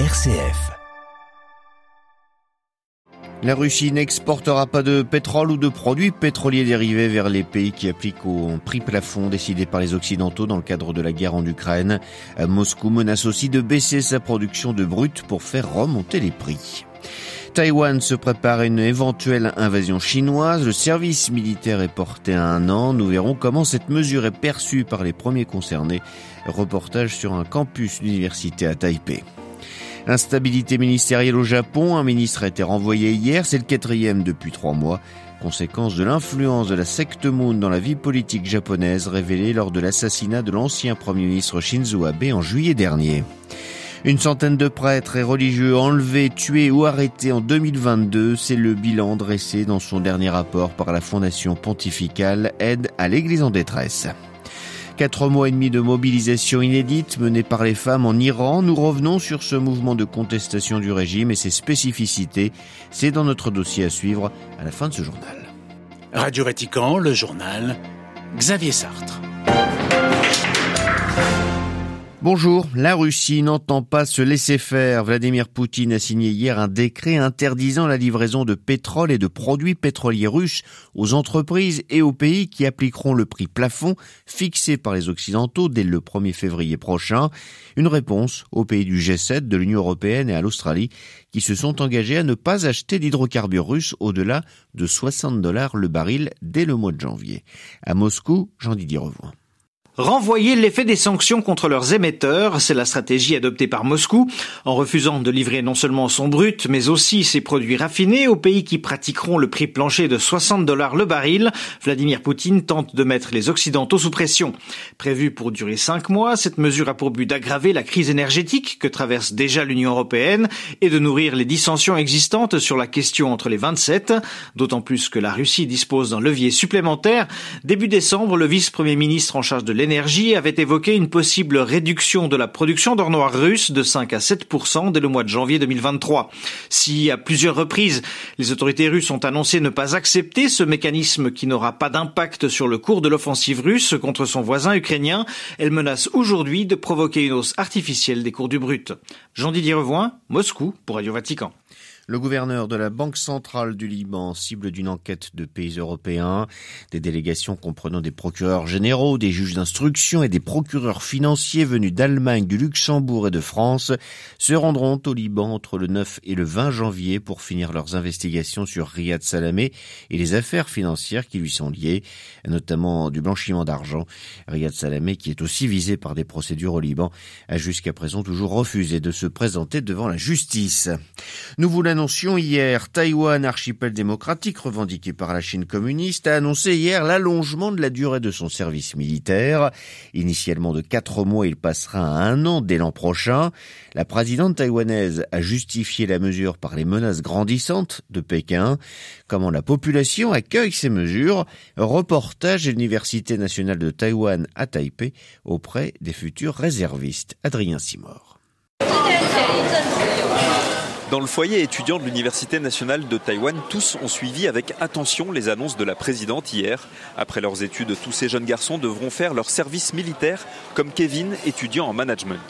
RCF. La Russie n'exportera pas de pétrole ou de produits pétroliers dérivés vers les pays qui appliquent au prix plafond décidé par les Occidentaux dans le cadre de la guerre en Ukraine. Moscou menace aussi de baisser sa production de brut pour faire remonter les prix. Taïwan se prépare à une éventuelle invasion chinoise. Le service militaire est porté à un an. Nous verrons comment cette mesure est perçue par les premiers concernés. Reportage sur un campus d'université à Taipei. Instabilité ministérielle au Japon, un ministre a été renvoyé hier, c'est le quatrième depuis trois mois, conséquence de l'influence de la secte Moon dans la vie politique japonaise révélée lors de l'assassinat de l'ancien Premier ministre Shinzo Abe en juillet dernier. Une centaine de prêtres et religieux enlevés, tués ou arrêtés en 2022, c'est le bilan dressé dans son dernier rapport par la Fondation pontificale Aide à l'Église en détresse. Quatre mois et demi de mobilisation inédite menée par les femmes en Iran. Nous revenons sur ce mouvement de contestation du régime et ses spécificités. C'est dans notre dossier à suivre à la fin de ce journal. Radio Vatican, le journal, Xavier Sartre. Bonjour, la Russie n'entend pas se laisser faire. Vladimir Poutine a signé hier un décret interdisant la livraison de pétrole et de produits pétroliers russes aux entreprises et aux pays qui appliqueront le prix plafond fixé par les Occidentaux dès le 1er février prochain. Une réponse aux pays du G7, de l'Union européenne et à l'Australie qui se sont engagés à ne pas acheter d'hydrocarbures russes au-delà de 60 dollars le baril dès le mois de janvier. À Moscou, Jean-Didier Revoin. Renvoyer l'effet des sanctions contre leurs émetteurs, c'est la stratégie adoptée par Moscou, en refusant de livrer non seulement son brut, mais aussi ses produits raffinés aux pays qui pratiqueront le prix plancher de 60 dollars le baril. Vladimir Poutine tente de mettre les Occidentaux sous pression. Prévue pour durer cinq mois, cette mesure a pour but d'aggraver la crise énergétique que traverse déjà l'Union européenne et de nourrir les dissensions existantes sur la question entre les 27, d'autant plus que la Russie dispose d'un levier supplémentaire. Début décembre, le vice-premier ministre en charge de l'énergie avait évoqué une possible réduction de la production d'or noir russe de 5 à 7 dès le mois de janvier 2023. Si à plusieurs reprises les autorités russes ont annoncé ne pas accepter ce mécanisme qui n'aura pas d'impact sur le cours de l'offensive russe contre son voisin ukrainien, elle menace aujourd'hui de provoquer une hausse artificielle des cours du brut. Jean-Didier Revoin, Moscou pour Radio Vatican. Le gouverneur de la Banque centrale du Liban cible d'une enquête de pays européens. Des délégations comprenant des procureurs généraux, des juges d'instruction et des procureurs financiers venus d'Allemagne, du Luxembourg et de France se rendront au Liban entre le 9 et le 20 janvier pour finir leurs investigations sur Riyad Salamé et les affaires financières qui lui sont liées, notamment du blanchiment d'argent. Riyad Salamé, qui est aussi visé par des procédures au Liban, a jusqu'à présent toujours refusé de se présenter devant la justice. Nous voulons annoncions hier. Taïwan, archipel démocratique revendiqué par la Chine communiste, a annoncé hier l'allongement de la durée de son service militaire. Initialement de quatre mois, il passera à un an dès l'an prochain. La présidente taïwanaise a justifié la mesure par les menaces grandissantes de Pékin. Comment la population accueille ces mesures? Reportage de l'Université nationale de Taïwan à Taipei auprès des futurs réservistes. Adrien Simor. Dans le foyer étudiant de l'Université nationale de Taïwan, tous ont suivi avec attention les annonces de la présidente hier. Après leurs études, tous ces jeunes garçons devront faire leur service militaire, comme Kevin, étudiant en management.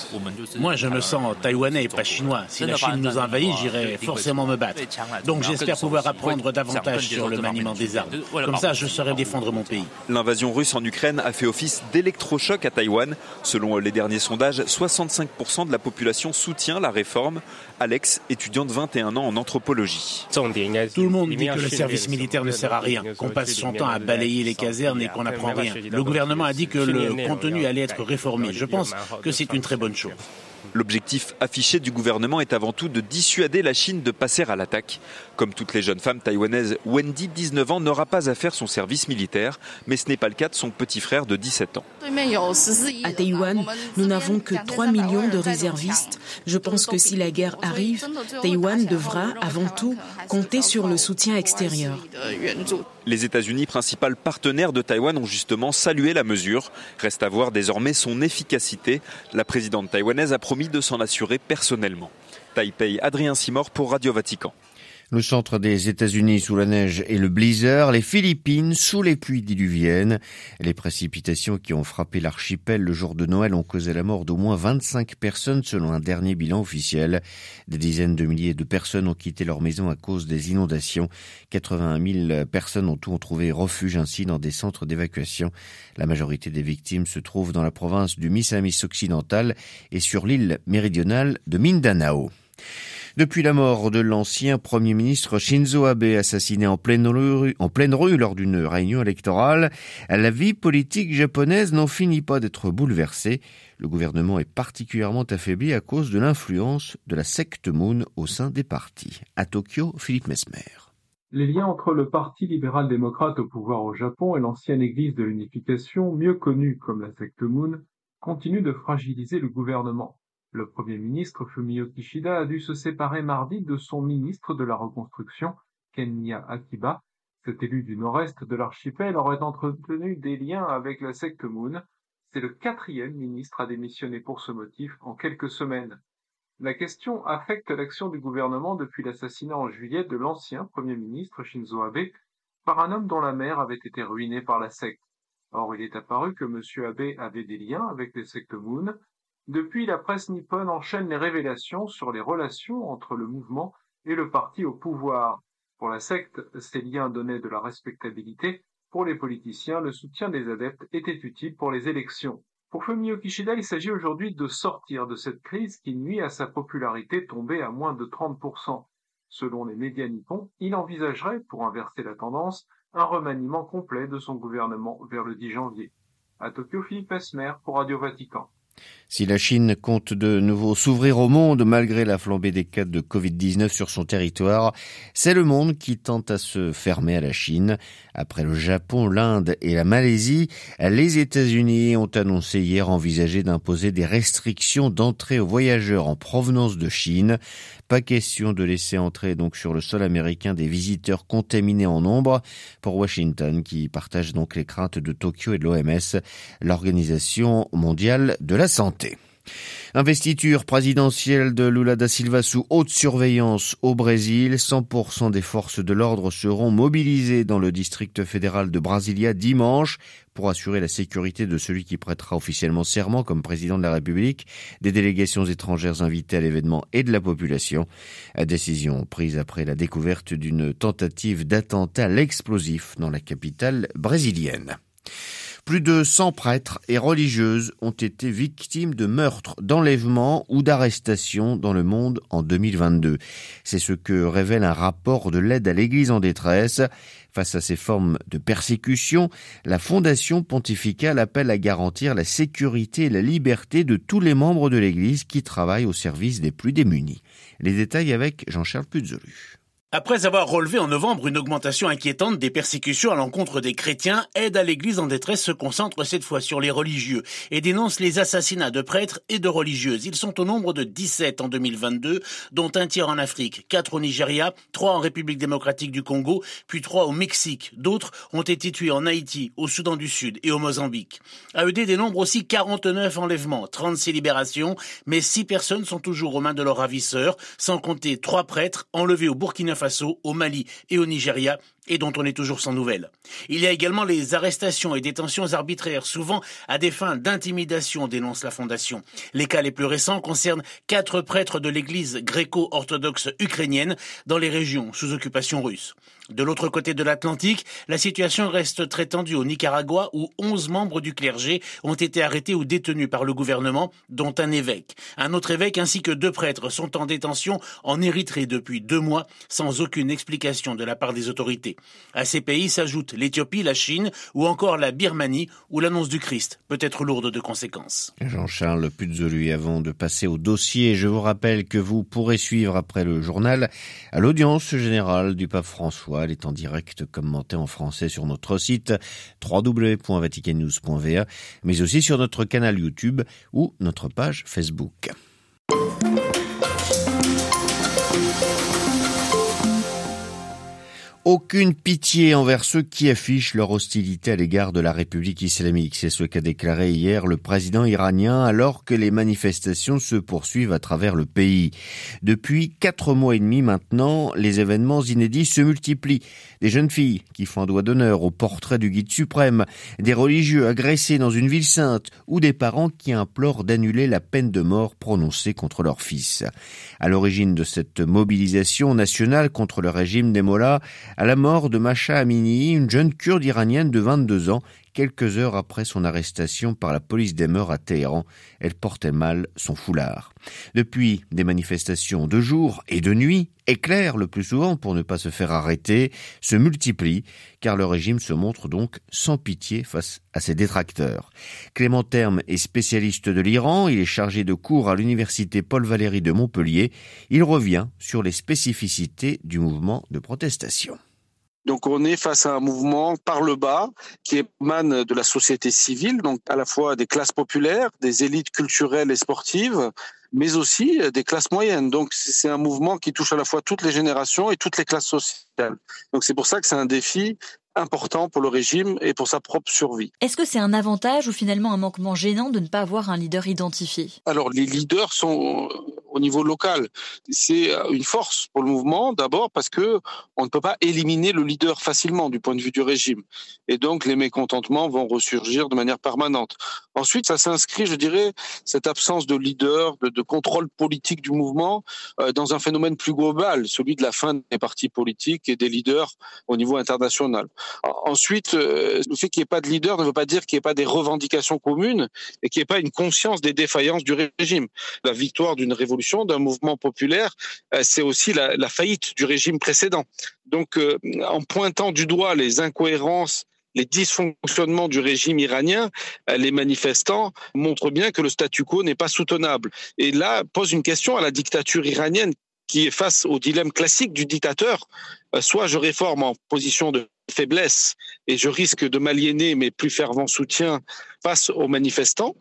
Moi, je me sens taïwanais pas chinois. Si la Chine nous envahit, j'irai forcément me battre. Donc j'espère pouvoir apprendre davantage sur le maniement des armes. Comme ça, je saurai défendre mon pays. L'invasion russe en Ukraine a fait office d'électrochoc à Taïwan. Selon les derniers sondages, 65% de la population soutient la réforme. Alex, étudiant de 21 ans en anthropologie. Tout le monde dit que le service militaire ne sert à rien, qu'on passe son temps à balayer les casernes et qu'on n'apprend rien. Le gouvernement a dit que le contenu allait être réformé. Je pense que c'est une très bonne chose. L'objectif affiché du gouvernement est avant tout de dissuader la Chine de passer à l'attaque. Comme toutes les jeunes femmes taïwanaises, Wendy, 19 ans, n'aura pas à faire son service militaire, mais ce n'est pas le cas de son petit frère de 17 ans. À Taïwan, nous n'avons que 3 millions de réservistes. Je pense que si la guerre arrive, Taïwan devra avant tout compter sur le soutien extérieur. Les États-Unis, principal partenaire de Taïwan, ont justement salué la mesure. Reste à voir désormais son efficacité. La présidente taïwanaise a promis de s'en assurer personnellement. Taipei, Adrien Simor pour Radio Vatican. Le centre des États-Unis sous la neige et le blizzard, les Philippines sous les pluies diluviennes. Les précipitations qui ont frappé l'archipel le jour de Noël ont causé la mort d'au moins 25 personnes selon un dernier bilan officiel. Des dizaines de milliers de personnes ont quitté leur maison à cause des inondations. 81 000 personnes en tout ont trouvé refuge ainsi dans des centres d'évacuation. La majorité des victimes se trouvent dans la province du Misamis occidental et sur l'île méridionale de Mindanao. Depuis la mort de l'ancien Premier ministre Shinzo Abe assassiné en pleine rue, lors d'une réunion électorale, la vie politique japonaise n'en finit pas d'être bouleversée. Le gouvernement est particulièrement affaibli à cause de l'influence de la secte Moon au sein des partis. À Tokyo, Philippe Mesmer. Les liens entre le Parti libéral-démocrate au pouvoir au Japon et l'ancienne Église de l'unification, mieux connue comme la secte Moon, continuent de fragiliser le gouvernement. Le Premier ministre Fumio Kishida a dû se séparer mardi de son ministre de la Reconstruction, Kenya Akiba. Cet élu du nord-est de l'archipel aurait entretenu des liens avec la secte Moon. C'est le quatrième ministre à démissionner pour ce motif en quelques semaines. La question affecte l'action du gouvernement depuis l'assassinat en juillet de l'ancien Premier ministre Shinzo Abe par un homme dont la mère avait été ruinée par la secte. Or, il est apparu que M. Abe avait des liens avec les sectes Moon, depuis, la presse nippone enchaîne les révélations sur les relations entre le mouvement et le parti au pouvoir. Pour la secte, ces liens donnaient de la respectabilité. Pour les politiciens, le soutien des adeptes était utile pour les élections. Pour Fumio Kishida, il s'agit aujourd'hui de sortir de cette crise qui nuit à sa popularité tombée à moins de 30%. Selon les médias nippons, il envisagerait, pour inverser la tendance, un remaniement complet de son gouvernement vers le 10 janvier. À Tokyo, Philippe Esmer pour Radio Vatican. Si la Chine compte de nouveau s'ouvrir au monde malgré la flambée des cas de Covid-19 sur son territoire, c'est le monde qui tente à se fermer à la Chine. Après le Japon, l'Inde et la Malaisie, les États-Unis ont annoncé hier envisager d'imposer des restrictions d'entrée aux voyageurs en provenance de Chine. Pas question de laisser entrer donc sur le sol américain des visiteurs contaminés en nombre pour Washington qui partage donc les craintes de Tokyo et de l'OMS, l'Organisation mondiale de la santé. Investiture présidentielle de Lula da Silva sous haute surveillance au Brésil. 100% des forces de l'ordre seront mobilisées dans le district fédéral de Brasilia dimanche pour assurer la sécurité de celui qui prêtera officiellement serment comme président de la République, des délégations étrangères invitées à l'événement et de la population. Décision prise après la découverte d'une tentative d'attentat à l'explosif dans la capitale brésilienne. Plus de 100 prêtres et religieuses ont été victimes de meurtres, d'enlèvements ou d'arrestations dans le monde en 2022. C'est ce que révèle un rapport de l'aide à l'Église en détresse. Face à ces formes de persécution, la Fondation pontificale appelle à garantir la sécurité et la liberté de tous les membres de l'Église qui travaillent au service des plus démunis. Les détails avec Jean-Charles Puzolu. Après avoir relevé en novembre une augmentation inquiétante des persécutions à l'encontre des chrétiens, Aide à l'Église en détresse se concentre cette fois sur les religieux et dénonce les assassinats de prêtres et de religieuses. Ils sont au nombre de 17 en 2022, dont un tiers en Afrique, 4 au Nigeria, 3 en République démocratique du Congo, puis 3 au Mexique. D'autres ont été tués en Haïti, au Soudan du Sud et au Mozambique. AED dénombre aussi 49 enlèvements, 36 libérations, mais 6 personnes sont toujours aux mains de leurs ravisseurs, sans compter 3 prêtres enlevés au Burkina Faso au Mali et au Nigeria et dont on est toujours sans nouvelles. Il y a également les arrestations et détentions arbitraires, souvent à des fins d'intimidation, dénonce la Fondation. Les cas les plus récents concernent quatre prêtres de l'église gréco-orthodoxe ukrainienne dans les régions sous occupation russe. De l'autre côté de l'Atlantique, la situation reste très tendue au Nicaragua où 11 membres du clergé ont été arrêtés ou détenus par le gouvernement, dont un évêque. Un autre évêque ainsi que deux prêtres sont en détention en Érythrée depuis deux mois sans aucune explication de la part des autorités. À ces pays s'ajoutent l'Éthiopie, la Chine ou encore la Birmanie où l'annonce du Christ peut être lourde de conséquences. Jean-Charles Puzolu, avant de passer au dossier, je vous rappelle que vous pourrez suivre après le journal à l'audience générale du pape François. Elle est en direct commentée en français sur notre site www.vaticannews.va, mais aussi sur notre canal YouTube ou notre page Facebook. Aucune pitié envers ceux qui affichent leur hostilité à l'égard de la République islamique. C'est ce qu'a déclaré hier le président iranien alors que les manifestations se poursuivent à travers le pays. Depuis quatre mois et demi maintenant, les événements inédits se multiplient. Des jeunes filles qui font un doigt d'honneur au portrait du guide suprême, des religieux agressés dans une ville sainte ou des parents qui implorent d'annuler la peine de mort prononcée contre leur fils. À l'origine de cette mobilisation nationale contre le régime des Mollahs, à la mort de Masha Amini, une jeune kurde iranienne de 22 ans, quelques heures après son arrestation par la police des mœurs à Téhéran. Elle portait mal son foulard. Depuis, des manifestations de jour et de nuit, éclairent le plus souvent pour ne pas se faire arrêter, se multiplient, car le régime se montre donc sans pitié face à ses détracteurs. Clément Terme est spécialiste de l'Iran, il est chargé de cours à l'université Paul Valéry de Montpellier. Il revient sur les spécificités du mouvement de protestation. Donc on est face à un mouvement par le bas qui émane de la société civile, donc à la fois des classes populaires, des élites culturelles et sportives, mais aussi des classes moyennes. Donc c'est un mouvement qui touche à la fois toutes les générations et toutes les classes sociales. Donc c'est pour ça que c'est un défi important pour le régime et pour sa propre survie. Est-ce que c'est un avantage ou finalement un manquement gênant de ne pas avoir un leader identifié? Alors les leaders sont au niveau local. C'est une force pour le mouvement, d'abord parce que on ne peut pas éliminer le leader facilement du point de vue du régime. Et donc, les mécontentements vont ressurgir de manière permanente. Ensuite, ça s'inscrit, je dirais, cette absence de leader, de, de contrôle politique du mouvement, euh, dans un phénomène plus global, celui de la fin des partis politiques et des leaders au niveau international. Ensuite, euh, le fait qu'il n'y ait pas de leader ne veut pas dire qu'il n'y ait pas des revendications communes et qu'il n'y ait pas une conscience des défaillances du régime. La victoire d'une révolution d'un mouvement populaire, euh, c'est aussi la, la, faillite du régime précédent. Donc, euh, en pointant du doigt les incohérences les dysfonctionnements du régime iranien, euh, les manifestants montrent bien que le statu quo n'est pas soutenable. Et là, pose une question à la dictature iranienne qui est face au dilemme classique du dictateur. Soit je réforme en position de faiblesse et je risque de m'aliéner mes plus fervents soutiens face aux manifestants,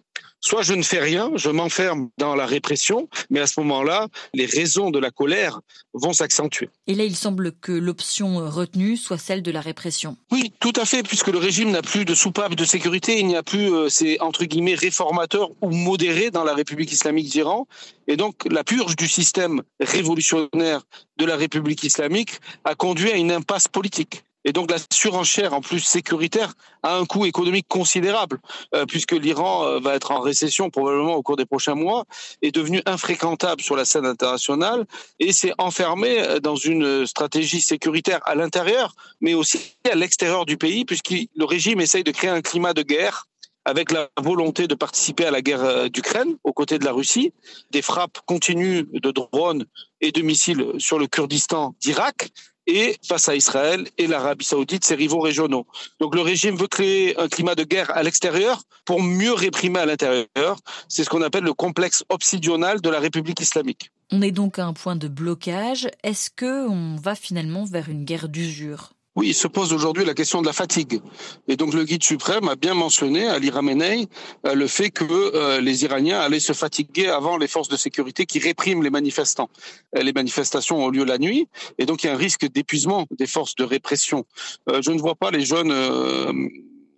soit je ne fais rien, je m'enferme dans la répression, mais à ce moment-là, les raisons de la colère vont s'accentuer. Et là, il semble que l'option retenue soit celle de la répression. Oui, tout à fait, puisque le régime n'a plus de soupape de sécurité, il n'y a plus euh, ces entre guillemets réformateurs ou modérés dans la République islamique d'Iran, et donc la purge du système révolutionnaire de la République islamique a conduit à une impasse politique. Et donc la surenchère en plus sécuritaire a un coût économique considérable, euh, puisque l'Iran euh, va être en récession probablement au cours des prochains mois, est devenu infréquentable sur la scène internationale et s'est enfermé euh, dans une stratégie sécuritaire à l'intérieur, mais aussi à l'extérieur du pays, puisque le régime essaye de créer un climat de guerre avec la volonté de participer à la guerre d'Ukraine aux côtés de la Russie, des frappes continues de drones et de missiles sur le Kurdistan d'Irak, et face à Israël et l'Arabie saoudite, ses rivaux régionaux. Donc le régime veut créer un climat de guerre à l'extérieur pour mieux réprimer à l'intérieur. C'est ce qu'on appelle le complexe obsidional de la République islamique. On est donc à un point de blocage. Est-ce qu'on va finalement vers une guerre d'usure? Oui, il se pose aujourd'hui la question de la fatigue. Et donc le guide suprême a bien mentionné, Ali Ramenei, euh, le fait que euh, les Iraniens allaient se fatiguer avant les forces de sécurité qui répriment les manifestants. Euh, les manifestations ont lieu la nuit, et donc il y a un risque d'épuisement des forces de répression. Je ne vois pas les jeunes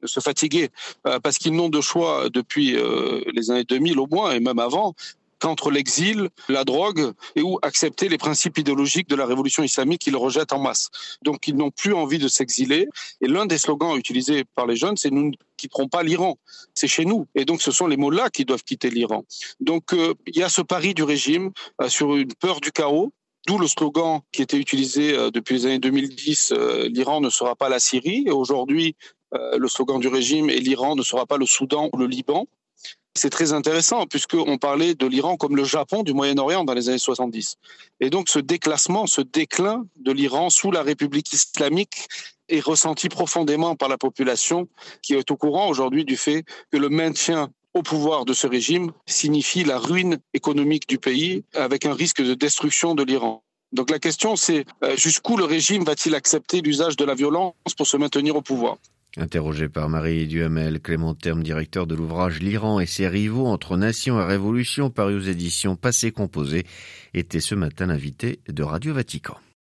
se fatiguer parce qu'ils n'ont de choix depuis les années 2000 au moins et même avant entre l'exil, la drogue et ou accepter les principes idéologiques de la révolution islamique qu'ils rejettent en masse. Donc ils n'ont plus envie de s'exiler. Et l'un des slogans utilisés par les jeunes, c'est nous ne quitterons pas l'Iran. C'est chez nous. Et donc ce sont les mots-là qui doivent quitter l'Iran. Donc euh, il y a ce pari du régime euh, sur une peur du chaos. D'où le slogan qui était utilisé euh, depuis les années 2010, l'Iran ne sera pas la Syrie. Et aujourd'hui, le slogan du régime est l'Iran ne sera pas le Soudan ou le Liban. C'est très intéressant puisqu'on parlait de l'Iran comme le Japon du Moyen-Orient dans les années 70. Et donc ce déclassement, ce déclin de l'Iran sous la République islamique est ressenti profondément par la population qui est au courant aujourd'hui du fait que le maintien au pouvoir de ce régime signifie la ruine économique du pays avec un risque de destruction de l'Iran. Donc la question c'est euh, jusqu'où le régime va-t-il accepter l'usage de la violence pour se maintenir au pouvoir? Interrogé par Marie Duhamel, Clément Terme, directeur de l'ouvrage L'Iran et ses rivaux entre nation et révolution, paru aux éditions Passé Composé, était ce matin l'invité de Radio Vatican.